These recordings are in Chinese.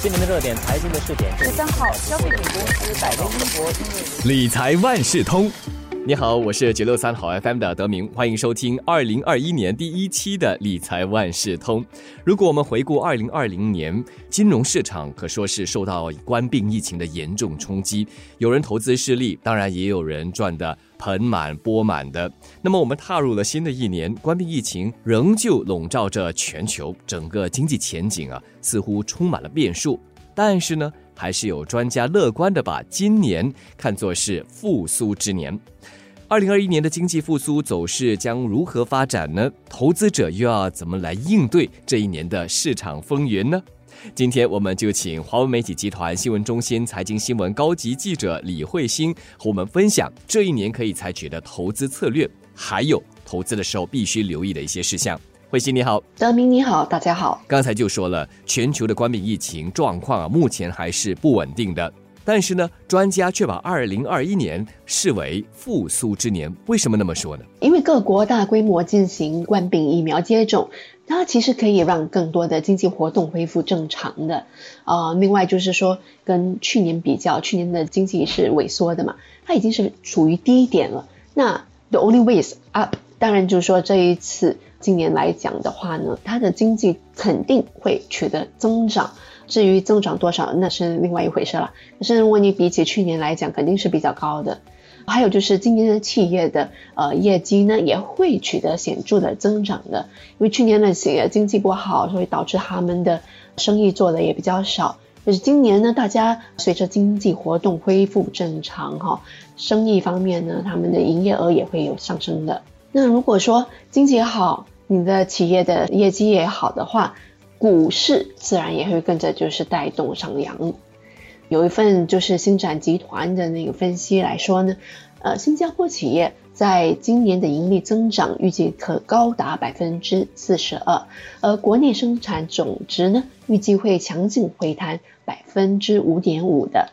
今年的热点财经的试点，十三号，消费品公司百威英博因为理财万事通。你好，我是九六三好 FM 的德明，欢迎收听二零二一年第一期的理财万事通。如果我们回顾二零二零年，金融市场可说是受到冠病疫情的严重冲击，有人投资失利，当然也有人赚得盆满钵满的。那么我们踏入了新的一年，冠病疫情仍旧笼罩着全球，整个经济前景啊似乎充满了变数。但是呢，还是有专家乐观的把今年看作是复苏之年。二零二一年的经济复苏走势将如何发展呢？投资者又要怎么来应对这一年的市场风云呢？今天我们就请华为媒体集团新闻中心财经新闻高级记者李慧欣和我们分享这一年可以采取的投资策略，还有投资的时候必须留意的一些事项。慧欣你好，德明你好，大家好。刚才就说了，全球的冠病疫情状况啊，目前还是不稳定的。但是呢，专家却把二零二一年视为复苏之年。为什么那么说呢？因为各国大规模进行冠病疫苗接种，它其实可以让更多的经济活动恢复正常的。啊，另外就是说，跟去年比较，去年的经济是萎缩的嘛，它已经是处于低点了。那 the only way is up，当然就是说这一次今年来讲的话呢，它的经济肯定会取得增长。至于增长多少，那是另外一回事了。可是如果你比起去年来讲，肯定是比较高的。还有就是今年的企业的呃业绩呢，也会取得显著的增长的。因为去年的企业经济不好，所以导致他们的生意做的也比较少。就是今年呢，大家随着经济活动恢复正常哈，生意方面呢，他们的营业额也会有上升的。那如果说经济好，你的企业的业绩也好的话，股市自然也会跟着就是带动上扬。有一份就是星展集团的那个分析来说呢，呃，新加坡企业在今年的盈利增长预计可高达百分之四十二，而国内生产总值呢预计会强劲回弹百分之五点五的。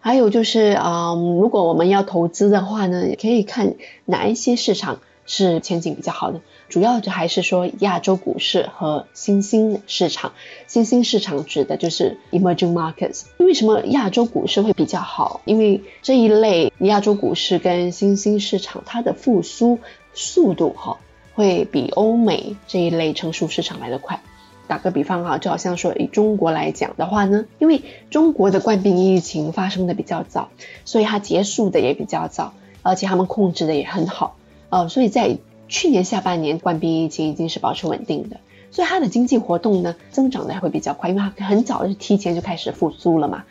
还有就是啊，如果我们要投资的话呢，也可以看哪一些市场是前景比较好的。主要就还是说亚洲股市和新兴市场，新兴市场指的就是 emerging markets。为什么亚洲股市会比较好？因为这一类亚洲股市跟新兴市场，它的复苏速度哈，会比欧美这一类成熟市场来得快。打个比方哈，就好像说以中国来讲的话呢，因为中国的冠病疫情发生的比较早，所以它结束的也比较早，而且他们控制的也很好，呃，所以在去年下半年冠病疫情已经是保持稳定的，所以它的经济活动呢增长的会比较快，因为它很早就提前就开始复苏了嘛。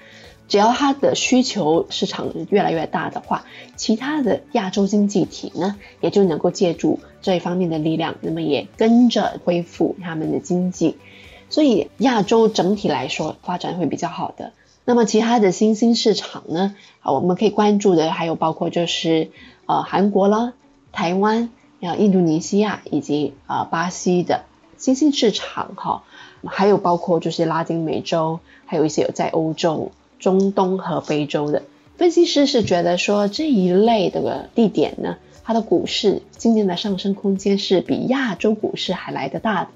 只要它的需求市场越来越大的话，其他的亚洲经济体呢也就能够借助这一方面的力量，那么也跟着恢复他们的经济。所以亚洲整体来说发展会比较好的。那么其他的新兴市场呢，啊，我们可以关注的还有包括就是呃韩国啦、台湾。像印度尼西亚以及啊巴西的新兴市场哈，还有包括就是拉丁美洲，还有一些有在欧洲、中东和非洲的分析师是觉得说这一类的地点呢，它的股市今年的上升空间是比亚洲股市还来得大的。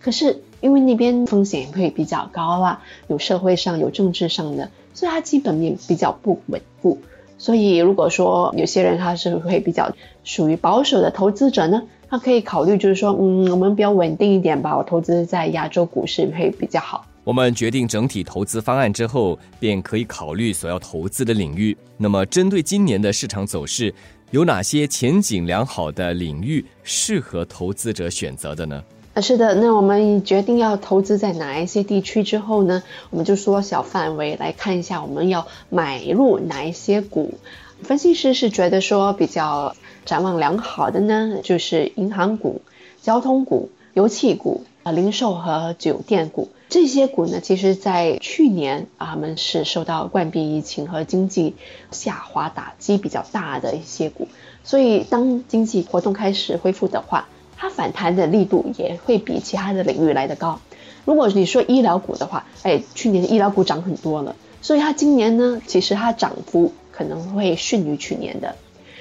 可是因为那边风险会比较高啦，有社会上有政治上的，所以它基本面比较不稳固。所以，如果说有些人他是会比较属于保守的投资者呢，他可以考虑就是说，嗯，我们比较稳定一点吧，我投资在亚洲股市会比较好。我们决定整体投资方案之后，便可以考虑所要投资的领域。那么，针对今年的市场走势，有哪些前景良好的领域适合投资者选择的呢？啊，是的，那我们决定要投资在哪一些地区之后呢？我们就缩小范围来看一下，我们要买入哪一些股。分析师是觉得说比较展望良好的呢，就是银行股、交通股、油气股啊、零售和酒店股这些股呢，其实在去年啊，他们是受到冠病疫情和经济下滑打击比较大的一些股，所以当经济活动开始恢复的话。它反弹的力度也会比其他的领域来得高。如果你说医疗股的话，哎，去年的医疗股涨很多了，所以它今年呢，其实它涨幅可能会逊于去年的。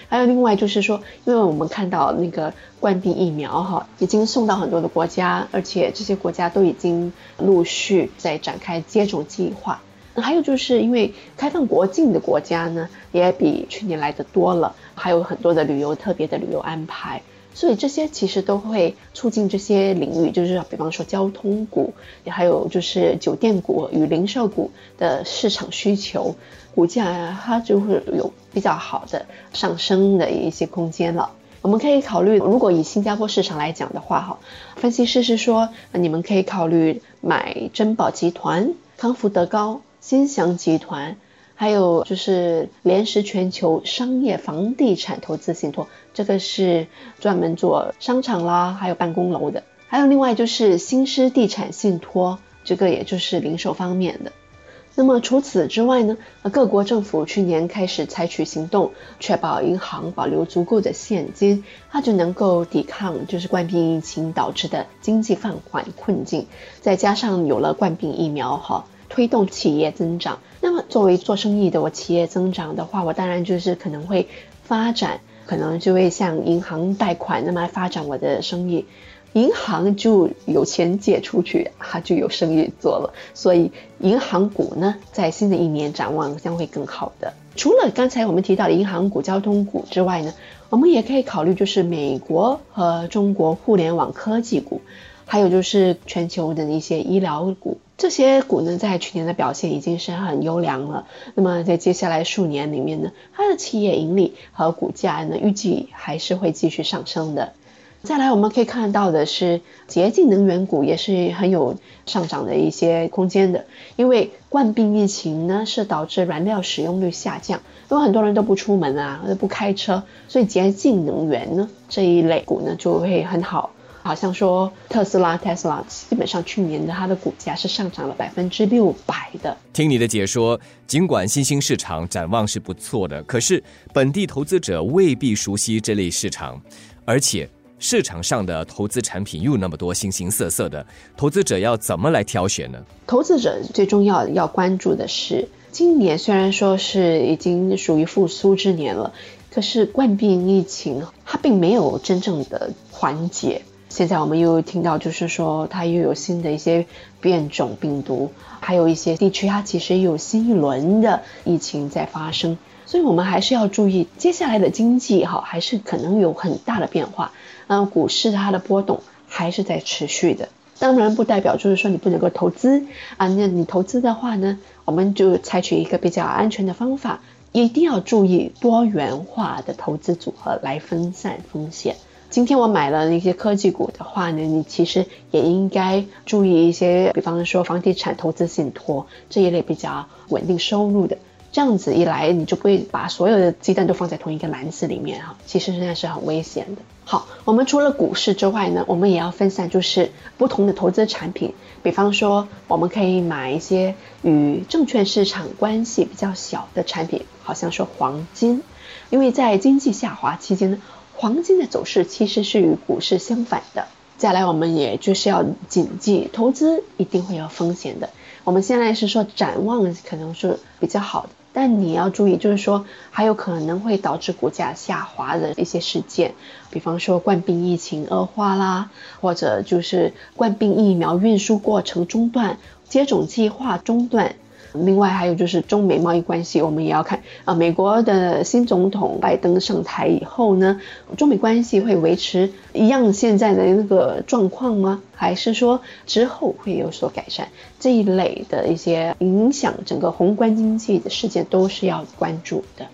还有另外就是说，因为我们看到那个冠病疫苗哈，已经送到很多的国家，而且这些国家都已经陆续在展开接种计划。还有就是因为开放国境的国家呢，也比去年来的多了，还有很多的旅游特别的旅游安排。所以这些其实都会促进这些领域，就是比方说交通股，也还有就是酒店股与零售股的市场需求，股价它就会有比较好的上升的一些空间了。我们可以考虑，如果以新加坡市场来讲的话，哈，分析师是说，你们可以考虑买珍宝集团、康福德高、新祥集团。还有就是联实全球商业房地产投资信托，这个是专门做商场啦，还有办公楼的。还有另外就是新狮地产信托，这个也就是零售方面的。那么除此之外呢，各国政府去年开始采取行动，确保银行保留足够的现金，它就能够抵抗就是冠病疫情导致的经济放缓困境。再加上有了冠病疫苗，哈。推动企业增长。作为做生意的我，企业增长的话，我当然就是可能会发展，可能就会向银行贷款，那么发展我的生意。银行就有钱借出去，它就有生意做了。所以，银行股呢，在新的一年展望将会更好的。除了刚才我们提到的银行股、交通股之外呢，我们也可以考虑就是美国和中国互联网科技股，还有就是全球的一些医疗股。这些股呢，在去年的表现已经是很优良了。那么在接下来数年里面呢，它的企业盈利和股价呢，预计还是会继续上升的。再来，我们可以看到的是，洁净能源股也是很有上涨的一些空间的。因为冠病疫情呢，是导致燃料使用率下降，因为很多人都不出门啊，都不开车，所以洁净能源呢这一类股呢就会很好。好像说特斯拉，Tesla 基本上去年的它的股价是上涨了百分之六百的。听你的解说，尽管新兴市场展望是不错的，可是本地投资者未必熟悉这类市场，而且市场上的投资产品又那么多，形形色色的，投资者要怎么来挑选呢？投资者最重要要关注的是，今年虽然说是已经属于复苏之年了，可是冠病疫情它并没有真正的缓解。现在我们又听到，就是说它又有新的一些变种病毒，还有一些地区它其实有新一轮的疫情在发生，所以我们还是要注意接下来的经济哈，还是可能有很大的变化。嗯，股市它的波动还是在持续的，当然不代表就是说你不能够投资啊。那你投资的话呢，我们就采取一个比较安全的方法，一定要注意多元化的投资组合来分散风险。今天我买了那些科技股的话呢，你其实也应该注意一些，比方说房地产投资信托这一类比较稳定收入的，这样子一来你就不会把所有的鸡蛋都放在同一个篮子里面哈，其实现在是很危险的。好，我们除了股市之外呢，我们也要分散就是不同的投资产品，比方说我们可以买一些与证券市场关系比较小的产品，好像说黄金，因为在经济下滑期间呢。黄金的走势其实是与股市相反的。再来，我们也就是要谨记，投资一定会有风险的。我们现在是说展望可能是比较好的，但你要注意，就是说还有可能会导致股价下滑的一些事件，比方说冠病疫情恶化啦，或者就是冠病疫苗运输过程中断、接种计划中断。另外还有就是中美贸易关系，我们也要看啊。美国的新总统拜登上台以后呢，中美关系会维持一样现在的那个状况吗？还是说之后会有所改善？这一类的一些影响整个宏观经济的事件都是要关注的。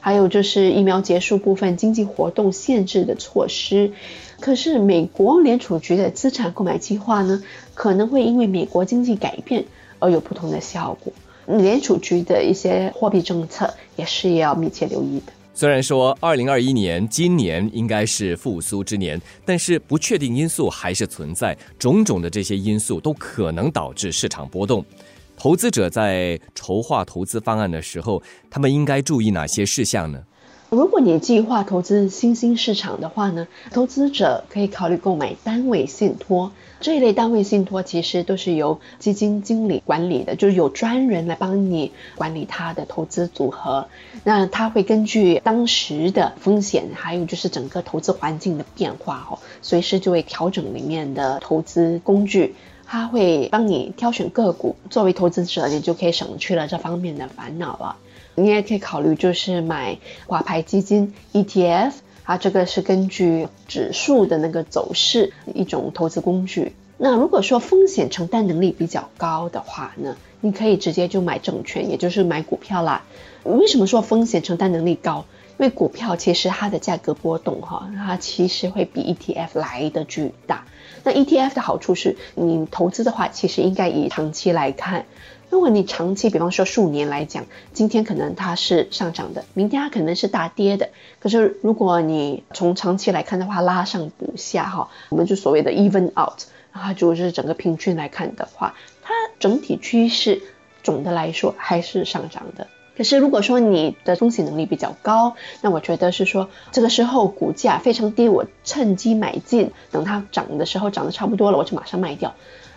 还有就是疫苗结束部分经济活动限制的措施，可是美国联储局的资产购买计划呢，可能会因为美国经济改变。而有不同的效果，联储局的一些货币政策也是要密切留意的。虽然说二零二一年今年应该是复苏之年，但是不确定因素还是存在，种种的这些因素都可能导致市场波动。投资者在筹划投资方案的时候，他们应该注意哪些事项呢？如果你计划投资新兴市场的话呢，投资者可以考虑购买单位信托。这一类单位信托其实都是由基金经理管理的，就是有专人来帮你管理他的投资组合。那他会根据当时的风险，还有就是整个投资环境的变化哦，随时就会调整里面的投资工具。他会帮你挑选个股，作为投资者，你就可以省去了这方面的烦恼了。你也可以考虑就是买挂牌基金 ETF。啊，这个是根据指数的那个走势一种投资工具。那如果说风险承担能力比较高的话呢，你可以直接就买证券，也就是买股票啦。为什么说风险承担能力高？因为股票其实它的价格波动哈，它其实会比 ETF 来的巨大。那 ETF 的好处是你投资的话，其实应该以长期来看。如果你长期，比方说数年来讲，今天可能它是上涨的，明天它可能是大跌的。可是如果你从长期来看的话，拉上补下哈，我们就所谓的 even out，然后就是整个平均来看的话，它整体趋势总的来说还是上涨的。可是如果说你的风险能力比较高，那我觉得是说这个时候股价非常低，我趁机买进，等它涨的时候涨得差不多了，我就马上卖掉。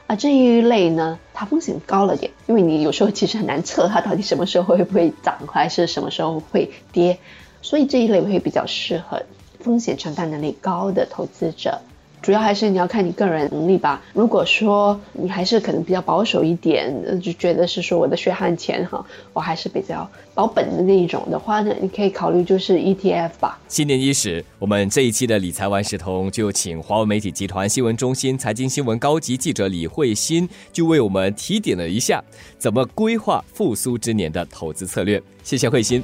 啊，这一类呢，它风险高了点，因为你有时候其实很难测它到底什么时候会不会涨，还是什么时候会跌，所以这一类会比较适合风险承担能力高的投资者。主要还是你要看你个人能力吧。如果说你还是可能比较保守一点，就觉得是说我的血汗钱哈，我还是比较保本的那一种的话呢，你可以考虑就是 ETF 吧。新年伊始，我们这一期的理财万事通就请华为媒体集团新闻中心财经新闻高级记者李慧欣，就为我们提点了一下怎么规划复苏之年的投资策略。谢谢慧欣。